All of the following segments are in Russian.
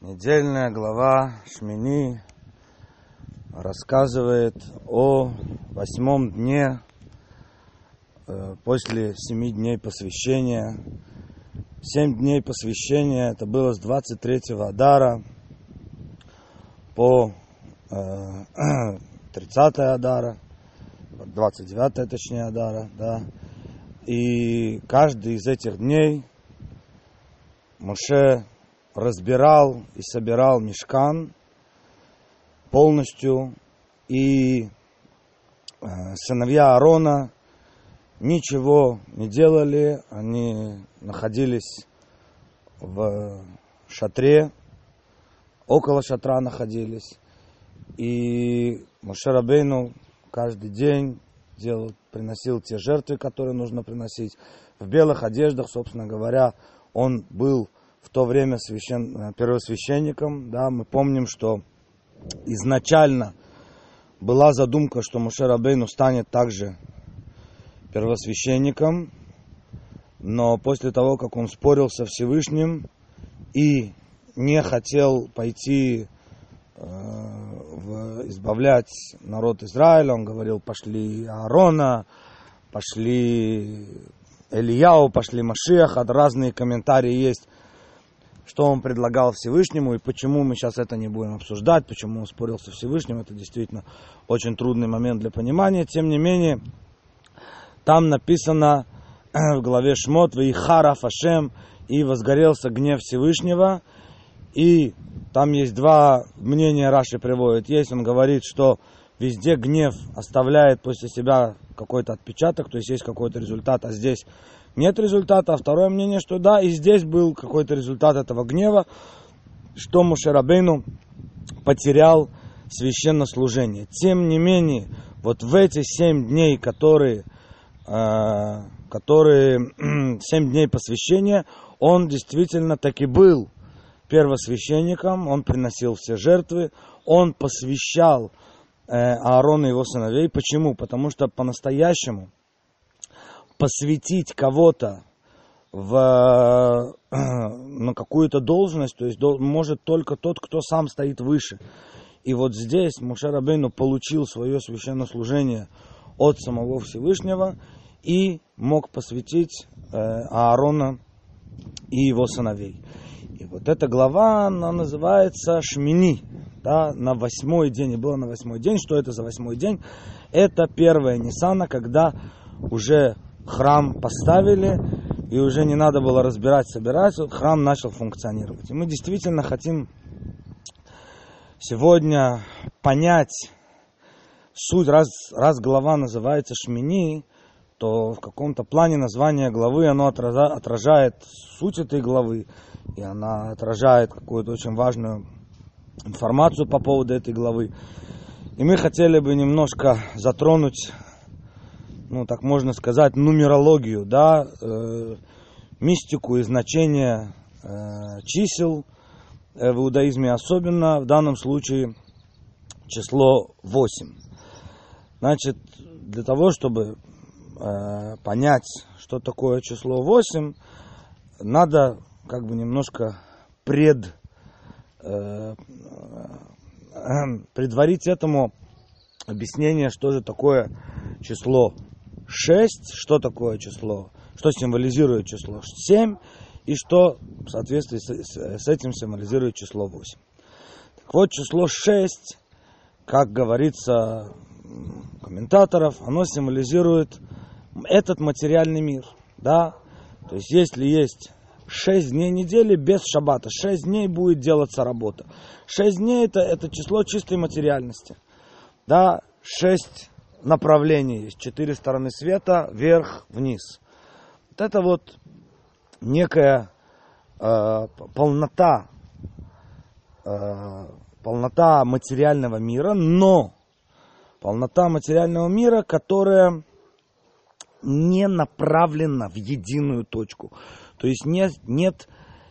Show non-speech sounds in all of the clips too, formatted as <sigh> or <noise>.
Недельная глава Шмини рассказывает о восьмом дне э, после семи дней посвящения. Семь дней посвящения это было с 23-го Адара по э, <clears throat> 30 Адара, 29 точнее Адара, да. И каждый из этих дней Моше разбирал и собирал мешкан полностью, и э, сыновья Аарона ничего не делали, они находились в шатре, около шатра находились, и Моше Рабейну каждый день делал, приносил те жертвы, которые нужно приносить. В белых одеждах, собственно говоря, он был в то время священ... Первосвященником. Да, мы помним, что изначально была задумка, что Муше Рабейну станет также первосвященником, но после того, как он спорил со Всевышним и не хотел пойти э, в, избавлять народ Израиля, он говорил, пошли Аарона, пошли Ильяу, пошли Машиах, разные комментарии есть что он предлагал Всевышнему и почему мы сейчас это не будем обсуждать, почему он спорил со Всевышним. Это действительно очень трудный момент для понимания. Тем не менее, там написано <clears throat> в главе Шмот, и Хара Фашем, и возгорелся гнев Всевышнего. И там есть два мнения, Раши приводит. Есть, он говорит, что везде гнев оставляет после себя какой-то отпечаток, то есть есть какой-то результат, а здесь нет результата. А второе мнение, что да, и здесь был какой-то результат этого гнева, что Мушерабейну потерял священнослужение. Тем не менее, вот в эти семь дней, которые, э, которые <clears throat> семь дней посвящения, он действительно таки был первосвященником, он приносил все жертвы, он посвящал э, Аарона и его сыновей. Почему? Потому что по-настоящему посвятить кого-то в, <clears throat> на какую-то должность, то есть может только тот, кто сам стоит выше. И вот здесь Муше Рабейну получил свое священнослужение от самого Всевышнего и мог посвятить э, Аарона и его сыновей. И вот эта глава, она называется Шмини, да, на восьмой день, и было на восьмой день. Что это за восьмой день? Это первая Ниссана, когда уже храм поставили, и уже не надо было разбирать, собирать, храм начал функционировать. И мы действительно хотим сегодня понять суть, раз, раз глава называется Шмини, то в каком-то плане название главы оно отражает суть этой главы, и она отражает какую-то очень важную информацию по поводу этой главы. И мы хотели бы немножко затронуть ну, так можно сказать, нумерологию, да, э, мистику и значение э, чисел э, в иудаизме, особенно в данном случае число 8. Значит, для того, чтобы э, понять, что такое число 8, надо как бы немножко пред, э, э, <clears throat> предварить этому объяснение, что же такое число 6, что такое число, что символизирует число 7, и что в соответствии с этим символизирует число 8. Так вот, число 6, как говорится комментаторов, оно символизирует этот материальный мир. Да? То есть, если есть 6 дней недели без шаббата, 6 дней будет делаться работа. 6 дней это, это число чистой материальности. Да, 6 направлений есть, четыре стороны света, вверх, вниз. Вот это вот некая э, полнота, э, полнота материального мира, но полнота материального мира, которая не направлена в единую точку. То есть нет, нет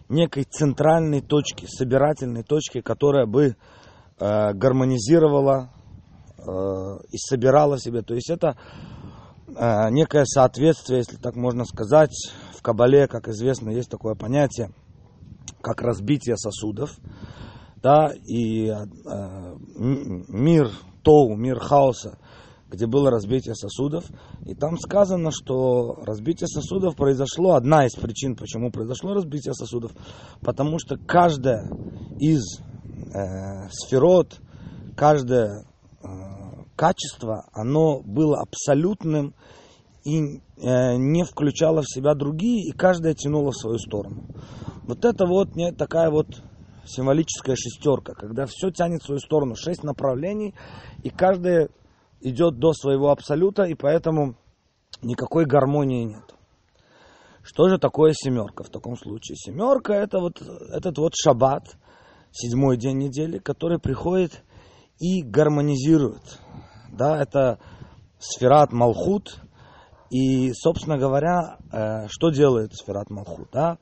некой центральной точки, собирательной точки, которая бы э, гармонизировала и собирала себе. То есть это э, некое соответствие, если так можно сказать, в Кабале, как известно, есть такое понятие, как разбитие сосудов. да, и э, мир Тоу, мир хаоса, где было разбитие сосудов. И там сказано, что разбитие сосудов произошло, одна из причин, почему произошло разбитие сосудов, потому что каждая из э, сферот, каждое э, качество, оно было абсолютным и э, не включало в себя другие, и каждая тянула в свою сторону. Вот это вот не такая вот символическая шестерка, когда все тянет в свою сторону, шесть направлений, и каждая идет до своего абсолюта, и поэтому никакой гармонии нет. Что же такое семерка в таком случае? Семерка это вот этот вот шаббат, седьмой день недели, который приходит и гармонизирует. Да, это сферат Малхут. И, собственно говоря, э, что делает сферат Малхут? Да?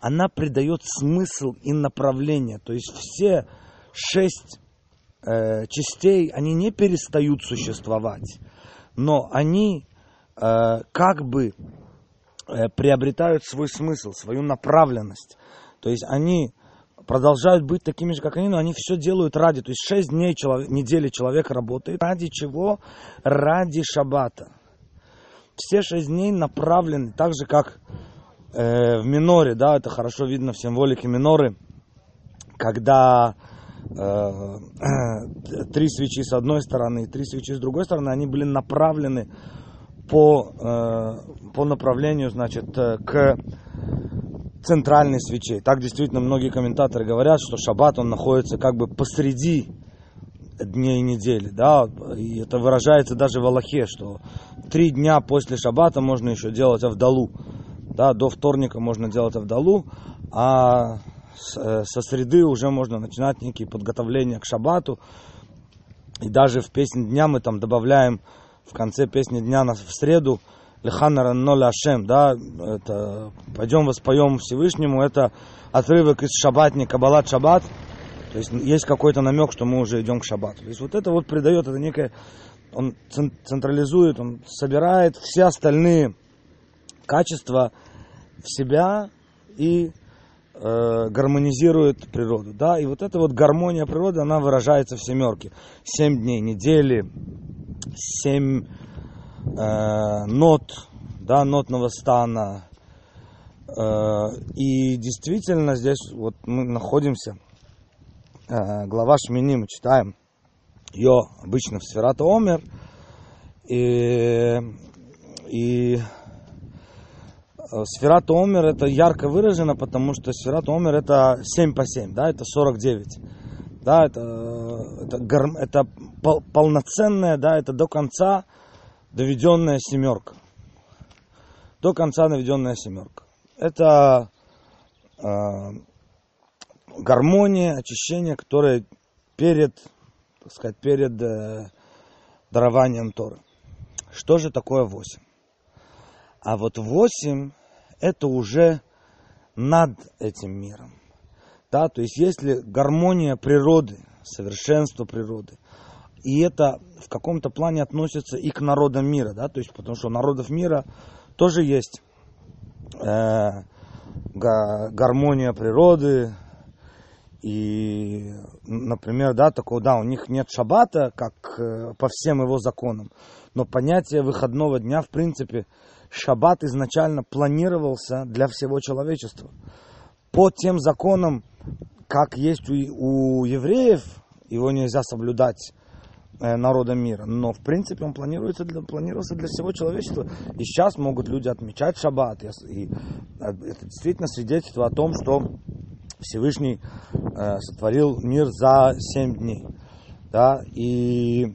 Она придает смысл и направление. То есть все шесть э, частей, они не перестают существовать, но они э, как бы приобретают свой смысл, свою направленность. То есть они продолжают быть такими же, как они, но они все делают ради. То есть шесть дней человек, недели человек работает. Ради чего? Ради шаббата. Все шесть дней направлены, так же как э, в миноре, да, это хорошо видно в символике миноры, когда э, <clears throat> три свечи с одной стороны и три свечи с другой стороны, они были направлены по, э, по направлению, значит, э, к центральной свечей. Так действительно многие комментаторы говорят, что шаббат, он находится как бы посреди дней недели, да, и это выражается даже в Аллахе, что три дня после шаббата можно еще делать авдалу, да, до вторника можно делать авдалу, а э, со среды уже можно начинать некие подготовления к шаббату, и даже в песне дня мы там добавляем в конце песни дня в среду Лехана Ранноля Ашем, да, это пойдем воспоем Всевышнему, это отрывок из Шаббатни, Кабалат Шаббат, то есть есть какой-то намек, что мы уже идем к Шаббату. То есть вот это вот придает, это некое, он централизует, он собирает все остальные качества в себя и э, гармонизирует природу. Да? И вот эта вот гармония природы, она выражается в семерке. Семь дней недели, семь нот, да, нотного стана. Э, и действительно здесь вот мы находимся, э, глава Шмини мы читаем, ее обычно в Сферата Омер, и, и Сферат Омер это ярко выражено, потому что Сферат Омер это 7 по 7, да, это 49. Да, это, это, это полноценное, да, это до конца доведенная семерка. До конца доведенная семерка. Это э, гармония, очищение, которое перед, так сказать, перед э, дарованием Торы. Что же такое восемь? А вот восемь это уже над этим миром. Да, то есть если гармония природы, совершенство природы, и это в каком-то плане относится и к народам мира, да, то есть потому что народов мира тоже есть э, гармония природы, и, например, да, такого, да, у них нет шаббата, как э, по всем его законам, но понятие выходного дня, в принципе, шаббат изначально планировался для всего человечества. По тем законам, как есть у, у евреев, его нельзя соблюдать народа мира. Но, в принципе, он планируется для, планировался для всего человечества. И сейчас могут люди отмечать шаббат. И э, это действительно свидетельство о том, что Всевышний э, сотворил мир за семь дней. Да, и э,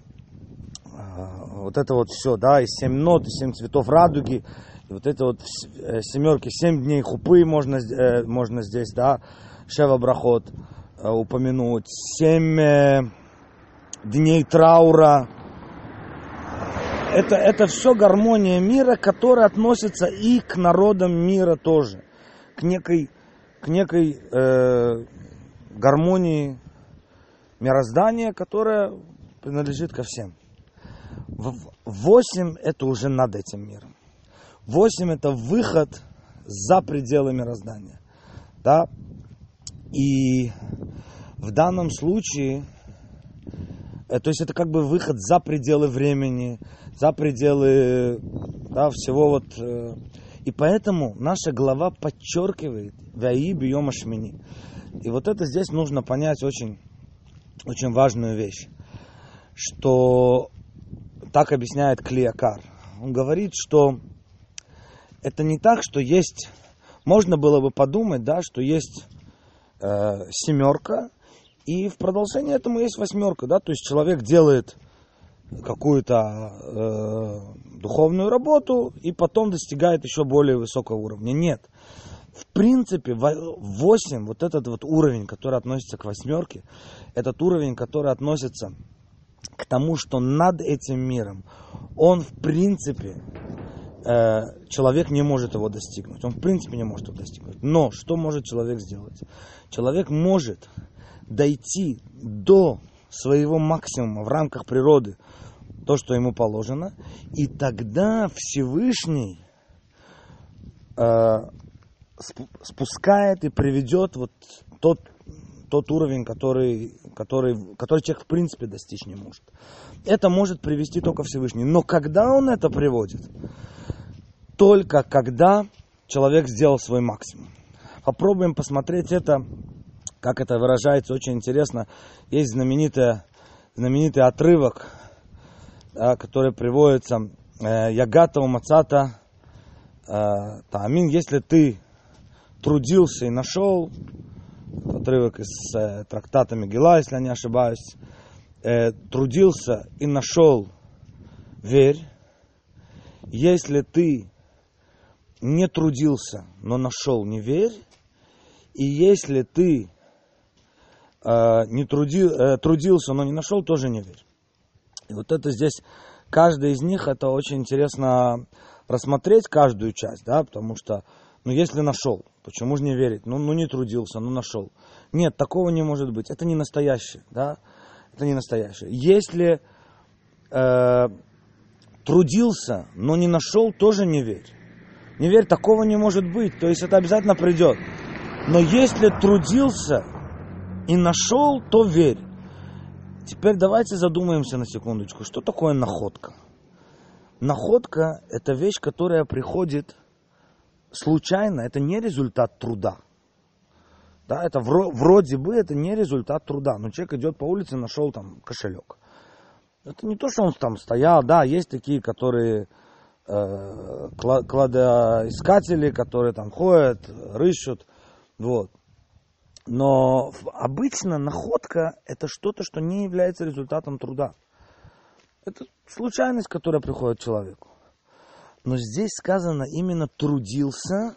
вот это вот все, да, и семь нот, и семь цветов радуги, и вот это вот э, семерки, семь дней хупы можно, э, можно здесь, да, Шева Брахот э, упомянуть, семь... Э, дней траура. Это, это все гармония мира, которая относится и к народам мира тоже. К некой, к некой э, гармонии мироздания, которая принадлежит ко всем. Восемь это уже над этим миром. Восемь это выход за пределы мироздания. Да? И В данном случае, то есть это как бы выход за пределы времени, за пределы да, всего вот. Э, и поэтому наша глава подчеркивает «Ваи бьем шмини». И вот это здесь нужно понять очень, очень важную вещь, что так объясняет Клиакар. Он говорит, что это не так, что есть, можно было бы подумать, да, что есть э, семерка, и в продолжение этому есть восьмерка, да, то есть человек делает какую-то э, духовную работу и потом достигает еще более высокого уровня. Нет. В принципе, 8, вот этот вот уровень, который относится к восьмерке, этот уровень, который относится к тому, что над этим миром, он в принципе, э, человек не может его достигнуть. Он в принципе не может его достигнуть. Но что может человек сделать? Человек может дойти до своего максимума в рамках природы, то, что ему положено, и тогда Всевышний э, спускает и приведет вот тот, тот уровень, который, который, который человек в принципе достичь не может. Это может привести только Всевышний. Но когда он это приводит? Только когда человек сделал свой максимум. Попробуем посмотреть это, как это выражается, очень интересно. Есть знаменитый, знаменитый отрывок, да, который приводится э, Ягатова Мацата э, Таамин, если ты трудился и нашел, отрывок из э, трактата Мегила, если я не ошибаюсь, трудился и нашел, верь, если ты не трудился, но нашел, не верь, и если ты не труди, э, трудился, но не нашел, тоже не верь. И вот это здесь, каждый из них, это очень интересно рассмотреть каждую часть, да, потому что, ну, если нашел, почему же не верить? Ну, ну, не трудился, ну, нашел. Нет, такого не может быть. Это не настоящее, да, это не настоящее. Если э, трудился, но не нашел, тоже не верь. Не верь, такого не может быть. То есть это обязательно придет. Но если трудился и нашел, то верь. Теперь давайте задумаемся на секундочку, что такое находка? Находка – это вещь, которая приходит случайно, это не результат труда. Да, это вроде бы это не результат труда. Но человек идет по улице, нашел там кошелек. Это не то, что он там стоял, да, есть такие, которые э, кладоискатели, которые там ходят, рыщут, вот. Но обычно находка это что-то, что не является результатом труда. Это случайность, которая приходит человеку. Но здесь сказано именно трудился,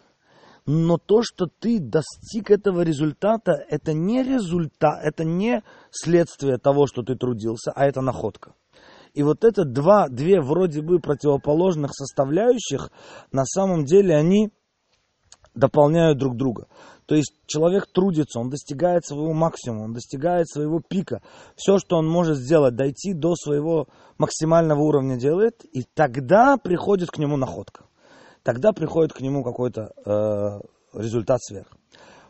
но то, что ты достиг этого результата, это не результат, это не следствие того, что ты трудился, а это находка. И вот это два, две вроде бы противоположных составляющих, на самом деле они дополняют друг друга. То есть человек трудится, он достигает своего максимума, он достигает своего пика. Все, что он может сделать, дойти до своего максимального уровня делает, и тогда приходит к нему находка. Тогда приходит к нему какой-то э, результат сверх.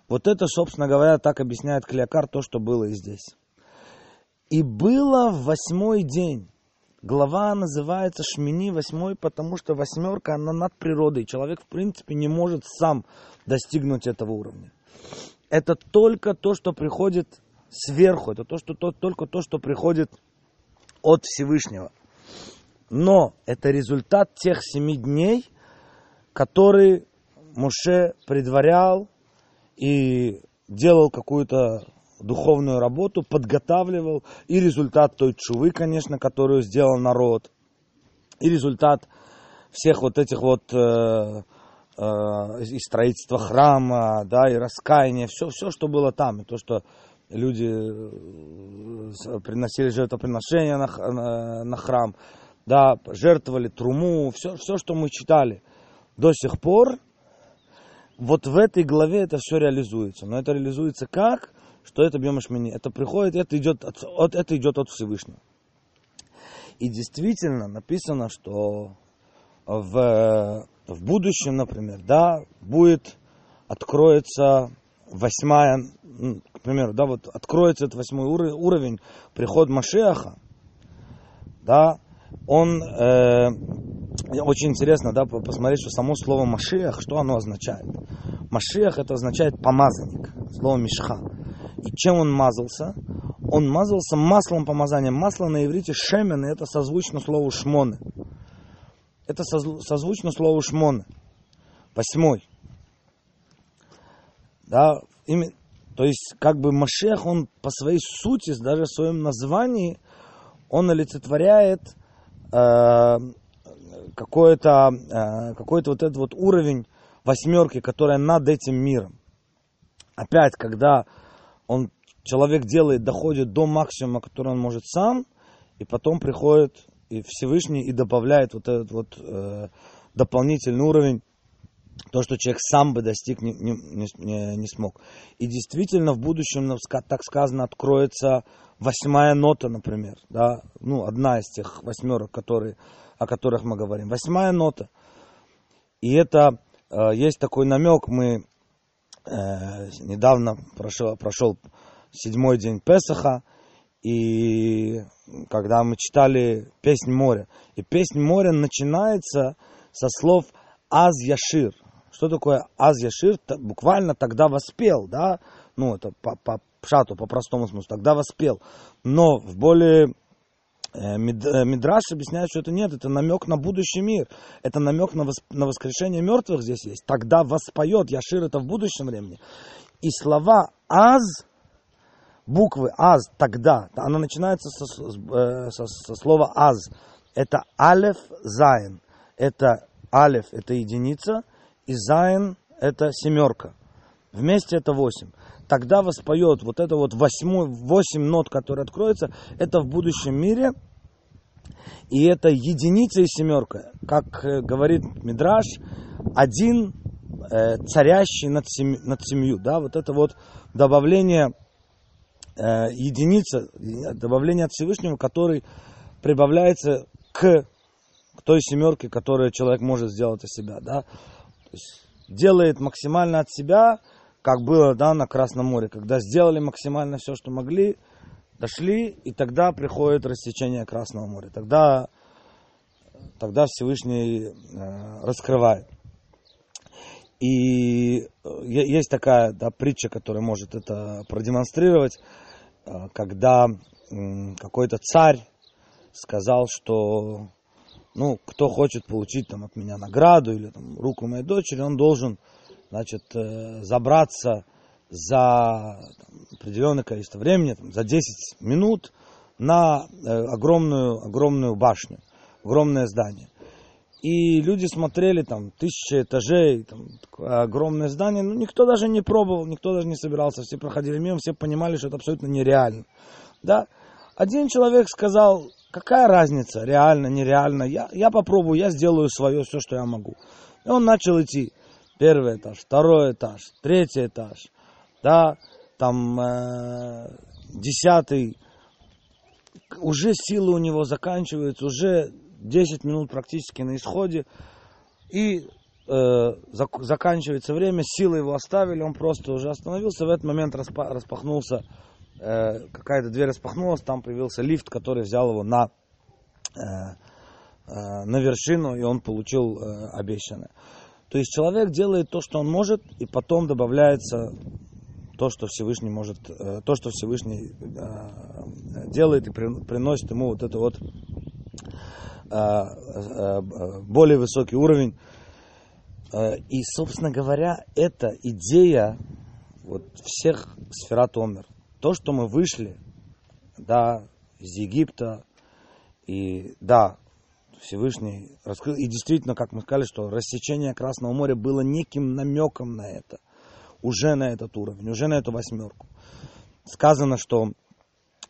Вот это, собственно говоря, так объясняет Клеокар то, что было и здесь. И было в восьмой день. Глава называется Шмини восьмой, потому что восьмерка, она над природой. Человек, в принципе, не может сам достигнуть этого уровня. Это только то, что приходит сверху, это то, что, то, только то, что приходит от Всевышнего. Но это результат тех семи дней, которые Муше предварял и делал какую-то духовную работу, подготавливал, и результат той чувы, конечно, которую сделал народ, и результат всех вот этих вот э, э, и строительства храма, да, и раскаяния, все, все, что было там, и то, что люди э, приносили жертвоприношения на, на, на храм, да, жертвовали труму, все, все, что мы читали до сих пор, вот в этой главе это все реализуется. Но это реализуется как? Что это Бьемашмини. Это приходит, это идет от, от, это идет от Всевышнего. И действительно написано, что в, в будущем, например, да, будет, откроется восьмая, к примеру, да, вот откроется этот восьмой уровень, приход Машеха, да, он, э, очень интересно, да, посмотреть, что само слово Машиах, что оно означает. Машиах это означает помазанник, слово Мишха. И чем он мазался? Он мазался маслом помазания. Масло на иврите шемен, и это созвучно слову шмоны. Это созвучно слову шмоны. Восьмой. Да, ими, то есть, как бы Машех, он по своей сути, даже в своем названии, он олицетворяет э, какой-то э, какой вот этот вот уровень восьмерки, которая над этим миром. Опять, когда он, человек делает, доходит до максимума, который он может сам, и потом приходит и Всевышний и добавляет вот этот вот э, дополнительный уровень, то, что человек сам бы достиг, не, не, не, не смог. И действительно в будущем, так сказано, откроется восьмая нота, например, да, ну, одна из тех восьмерок, которые, о которых мы говорим. Восьмая нота. И это, э, есть такой намек, мы э, недавно прошел, прошел седьмой день Песаха, и когда мы читали «Песнь моря», и «Песнь моря» начинается со слов «Аз Яшир». Что такое «Аз Яшир»? Буквально «тогда воспел», да? Ну, это по, по пшату, по простому смыслу, тогда воспел. Но в более Мидраш объясняет, что это нет, это намек на будущий мир, это намек на, восп... на воскрешение мертвых здесь есть. Тогда воспоет, Яшир это в будущем времени. И слова «аз», буквы «аз», тогда, оно начинается со, э, со, со слова «аз». Это «алеф зайн». Это «алеф» — это единица, и «зайн» — это семерка. Вместе это восемь тогда воспоет вот это вот восьмой, восемь нот, которые откроются, это в будущем мире. И это единица и семерка. Как э, говорит Мидраш, один э, царящий над, сем, над семью. Да, вот это вот добавление э, единица, добавление от Всевышнего, который прибавляется к, к той семерке, которую человек может сделать от себя. Да? То есть делает максимально от себя, как было да, на Красном море, когда сделали максимально все, что могли, дошли, и тогда приходит рассечение Красного моря. Тогда, тогда Всевышний э, раскрывает. И э, есть такая да, притча, которая может это продемонстрировать, э, когда какой-то царь сказал, что ну, кто хочет получить там, от меня награду или там, руку моей дочери, он должен значит, э, забраться за определенное количество времени, там, за 10 минут на э, огромную, огромную башню, огромное здание. И люди смотрели, там, тысячи этажей, там, огромное здание, но никто даже не пробовал, никто даже не собирался, все проходили мимо, все понимали, что это абсолютно нереально. Да? Один человек сказал, какая разница, реально, нереально, я, я попробую, я сделаю свое, все, что я могу. И он начал идти первый этаж, второй этаж, третий этаж, да, там э, десятый, уже силы у него заканчиваются, уже 10 минут практически на исходе, и э, зак- заканчивается время, силы его оставили, он просто уже остановился, в этот момент распа- распахнулся, э, какая-то дверь распахнулась, там появился лифт, который взял его на, э, э, на вершину, и он получил э, обещанное. То есть человек делает то, что он может, и потом добавляется то, что Всевышний может, э, то, что Всевышний э, делает и приносит ему вот это вот э, более высокий уровень. И, собственно говоря, эта идея вот всех сферат Омер, то, что мы вышли, да, из Египта, и да, Всевышний раскрыл. И действительно, как мы сказали, что рассечение Красного моря было неким намеком на это. Уже на этот уровень, уже на эту восьмерку. Сказано, что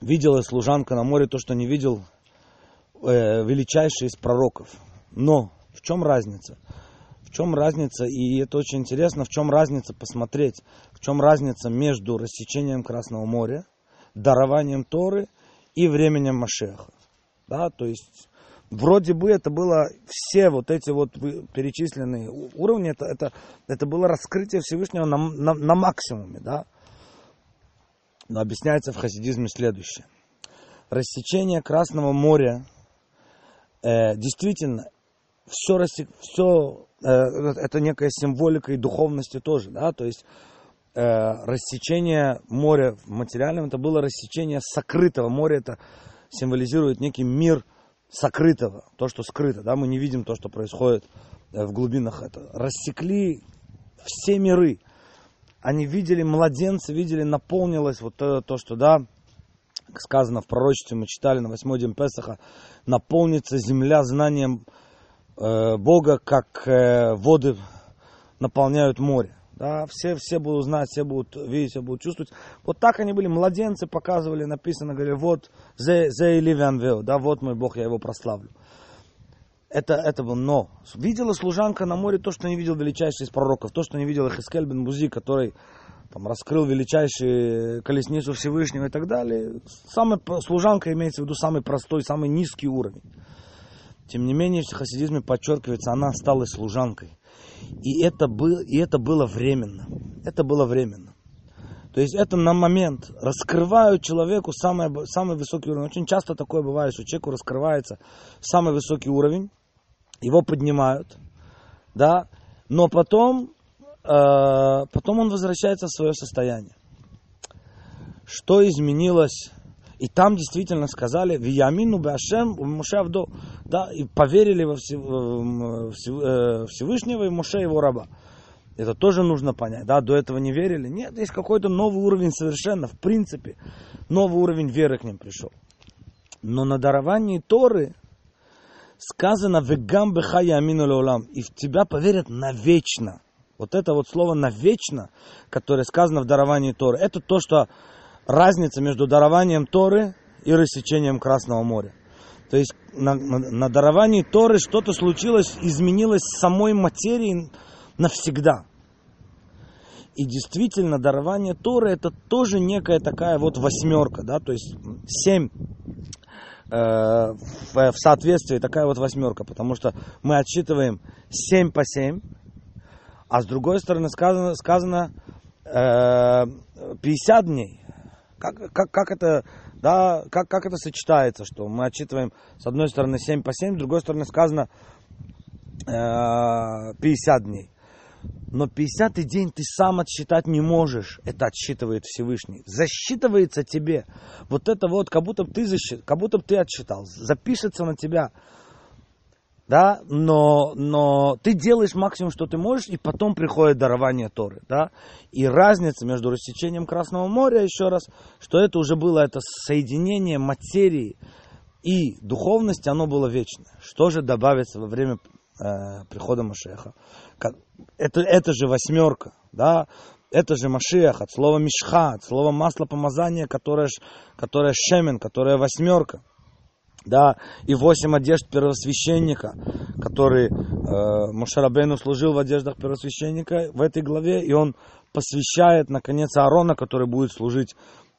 видела служанка на море то, что не видел э, величайший из пророков. Но в чем разница? В чем разница, и это очень интересно, в чем разница посмотреть, в чем разница между рассечением Красного моря, дарованием Торы и временем Машеха. Да, то есть вроде бы это было все вот эти вот перечисленные уровни, это, это, это было раскрытие Всевышнего на, на, на максимуме, да. Но объясняется в хасидизме следующее. Рассечение Красного моря э, действительно все, все э, это некая символика и духовности тоже, да, то есть э, рассечение моря в материальном это было рассечение сокрытого моря, это символизирует некий мир сокрытого, то, что скрыто, да, мы не видим то, что происходит э, в глубинах это. Рассекли все миры, они видели младенца, видели, наполнилось вот то, то что, да, сказано в пророчестве, мы читали на восьмой день Песаха, наполнится земля знанием э, Бога, как э, воды наполняют море. Да, все, все будут знать, все будут видеть, все будут чувствовать. Вот так они были, младенцы показывали, написано, говорили, вот, зе, зе вео, да, вот мой Бог, я его прославлю. Это, это было но. Видела служанка на море то, что не видел величайший из пророков, то, что не видел Хискель бен Бузи, который там, раскрыл величайшую колесницу Всевышнего и так далее. Самая служанка имеется в виду самый простой, самый низкий уровень. Тем не менее, в хасидизме подчеркивается, она осталась служанкой. И это, был, и это было временно. Это было временно. То есть это на момент раскрывают человеку самый, самый высокий уровень. Очень часто такое бывает, что человеку раскрывается самый высокий уровень, его поднимают, да, но потом, э, потом он возвращается в свое состояние. Что изменилось и там действительно сказали, Виямину Башем Мушавдо, да, и поверили во э, Всевышнего и Муше его раба. Это тоже нужно понять, да, до этого не верили. Нет, есть какой-то новый уровень совершенно, в принципе, новый уровень веры к ним пришел. Но на даровании Торы сказано «Вегам бехая амину леолам» и в тебя поверят навечно. Вот это вот слово «навечно», которое сказано в даровании Торы, это то, что разница между дарованием Торы и рассечением Красного моря. То есть на, на, на даровании Торы что-то случилось, изменилось самой материи навсегда. И действительно, дарование Торы это тоже некая такая вот восьмерка, да, то есть семь э, в, соответствии такая вот восьмерка, потому что мы отсчитываем семь по семь, а с другой стороны сказано, сказано э, 50 дней. Как, как, как, это, да, как, как это сочетается, что мы отчитываем с одной стороны 7 по 7, с другой стороны сказано э, 50 дней. Но 50 день ты сам отсчитать не можешь. Это отсчитывает Всевышний. Засчитывается тебе. Вот это вот, как будто ты, засчит, как будто ты отсчитал. Запишется на тебя да, но, но ты делаешь максимум, что ты можешь, и потом приходит дарование Торы, да, и разница между рассечением Красного моря, еще раз, что это уже было это соединение материи и духовности, оно было вечное. Что же добавится во время э, прихода Машеха? Это, это же восьмерка, да, это же Машех, от слова мишха, от слова масло помазания, которое, которое шемен, которое восьмерка да, и восемь одежд первосвященника, который э, Мушарабейну служил в одеждах первосвященника в этой главе, и он посвящает, наконец, Аарона, который будет служить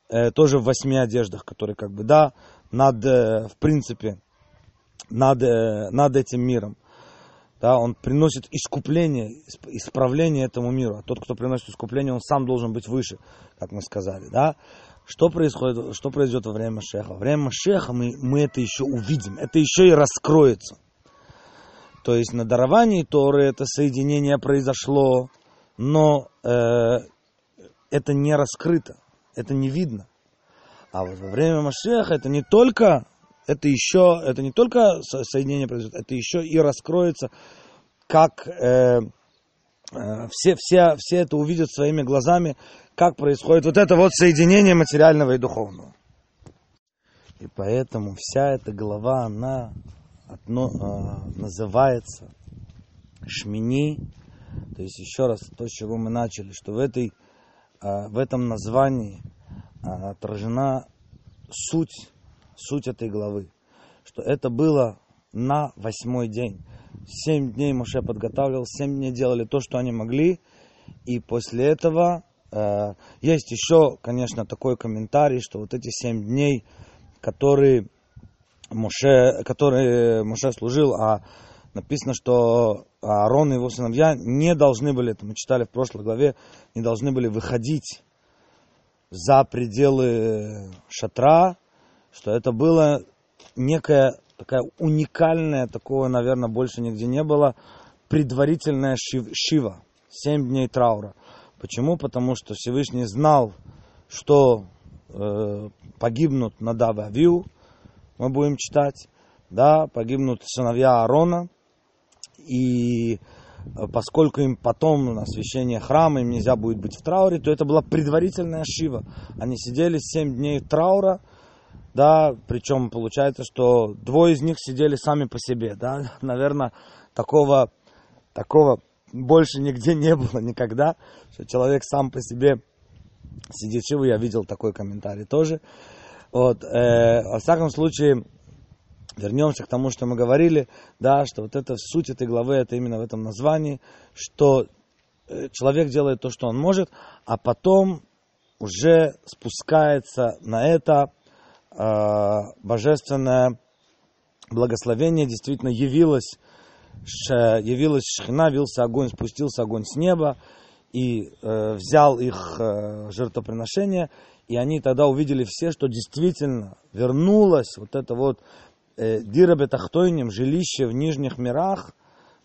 э, тоже в восьми одеждах, который как бы, да, над, э, в принципе, над, э, над этим миром. Да, он приносит искупление, исправление этому миру. А тот, кто приносит искупление, он сам должен быть выше, как мы сказали. Да? Что происходит, что произойдет во время Машеха? Во время Машеха мы, мы это еще увидим, это еще и раскроется. То есть на даровании Торы это соединение произошло, но э, это не раскрыто, это не видно. А вот во время Машеха это не только, это еще, это не только соединение произойдет, это еще и раскроется, как э, все, все, все это увидят своими глазами, как происходит вот это вот соединение материального и духовного. И поэтому вся эта глава, она одно, э, называется Шмини. То есть еще раз то, с чего мы начали, что в, этой, э, в этом названии э, отражена суть, суть этой главы. Что это было на восьмой день. Семь дней Моше подготавливал, семь дней делали то, что они могли. И после этого Э, есть еще, конечно, такой комментарий, что вот эти семь дней, которые Моше, который Моше служил, а написано, что Аарон и его сыновья не должны были, это мы читали в прошлой главе, не должны были выходить за пределы шатра, что это было некая такая уникальная, такого, наверное, больше нигде не было, предварительная шив, шива, семь дней траура. Почему? Потому что Всевышний знал, что э, погибнут Надав и Авиу, мы будем читать, да, погибнут сыновья Аарона, и э, поскольку им потом на освящение храма им нельзя будет быть в трауре, то это была предварительная шива. Они сидели 7 дней траура, да, причем получается, что двое из них сидели сами по себе, да, <laughs> наверное, такого, такого больше нигде не было никогда, что человек сам по себе сидит шиву, я видел такой комментарий тоже. Вот, э, во всяком случае, вернемся к тому, что мы говорили, да, что вот это суть этой главы, это именно в этом названии, что э, человек делает то, что он может, а потом уже спускается на это божественное благословение, действительно явилось, явилась шхина, явился огонь, спустился огонь с неба и э, взял их э, жертвоприношение, и они тогда увидели все, что действительно вернулось вот это вот э, Дирабетахтойним, жилище в нижних мирах,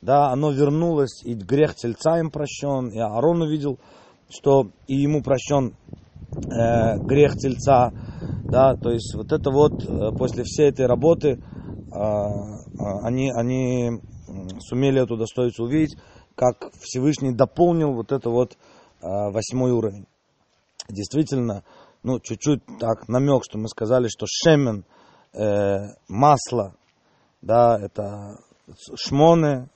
да, оно вернулось, и грех тельца им прощен, и Аарон увидел, что и ему прощен э, грех тельца, да, то есть вот это вот э, после всей этой работы э, они, они сумели эту достоинцу увидеть, как Всевышний дополнил вот это вот э, восьмой уровень. Действительно, ну, чуть-чуть так намек, что мы сказали, что шемен – э, масло, да, это шмоны,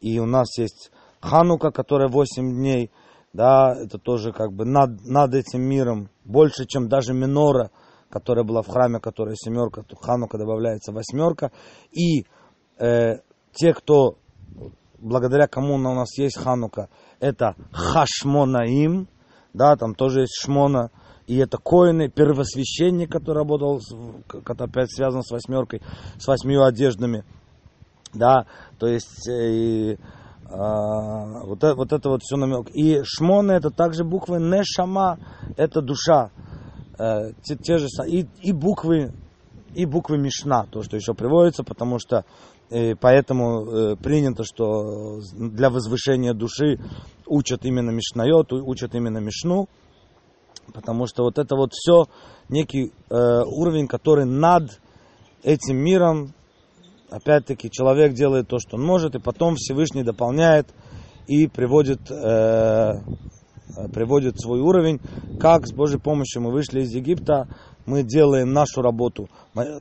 и у нас есть ханука, которая 8 дней, да, это тоже как бы над, над этим миром, больше, чем даже минора, которая была в храме, которая семерка, то ханука добавляется восьмерка, и э, те, кто, благодаря кому у нас есть ханука, это хашмонаим, да, там тоже есть шмона, и это коины, первосвященник, который работал, который опять связан с восьмеркой, с восьмью одеждами. Да, то есть э, а, вот, это, вот это вот все намек. И шмоны это также буквы нешама, это душа. Э, те, те же, и, и буквы и буквы Мишна, то, что еще приводится, потому что э, поэтому э, принято, что для возвышения души учат именно Мишнайот, учат именно Мишну. Потому что вот это вот все некий э, уровень, который над этим миром, опять-таки, человек делает то, что он может, и потом Всевышний дополняет и приводит, э, приводит свой уровень. Как с Божьей помощью мы вышли из Египта, мы делаем нашу работу,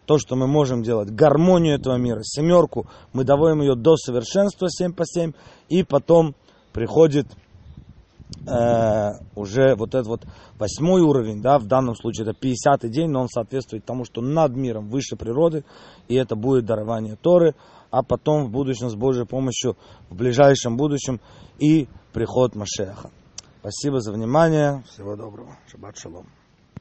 то, что мы можем делать, гармонию этого мира, семерку, мы доводим ее до совершенства 7 по 7, и потом приходит э, уже вот этот вот восьмой уровень, да, в данном случае это 50 день, но он соответствует тому, что над миром выше природы, и это будет дарование Торы, а потом в будущем с Божьей помощью, в ближайшем будущем и приход Машеха. Спасибо за внимание. Всего доброго. Шаббат шалом.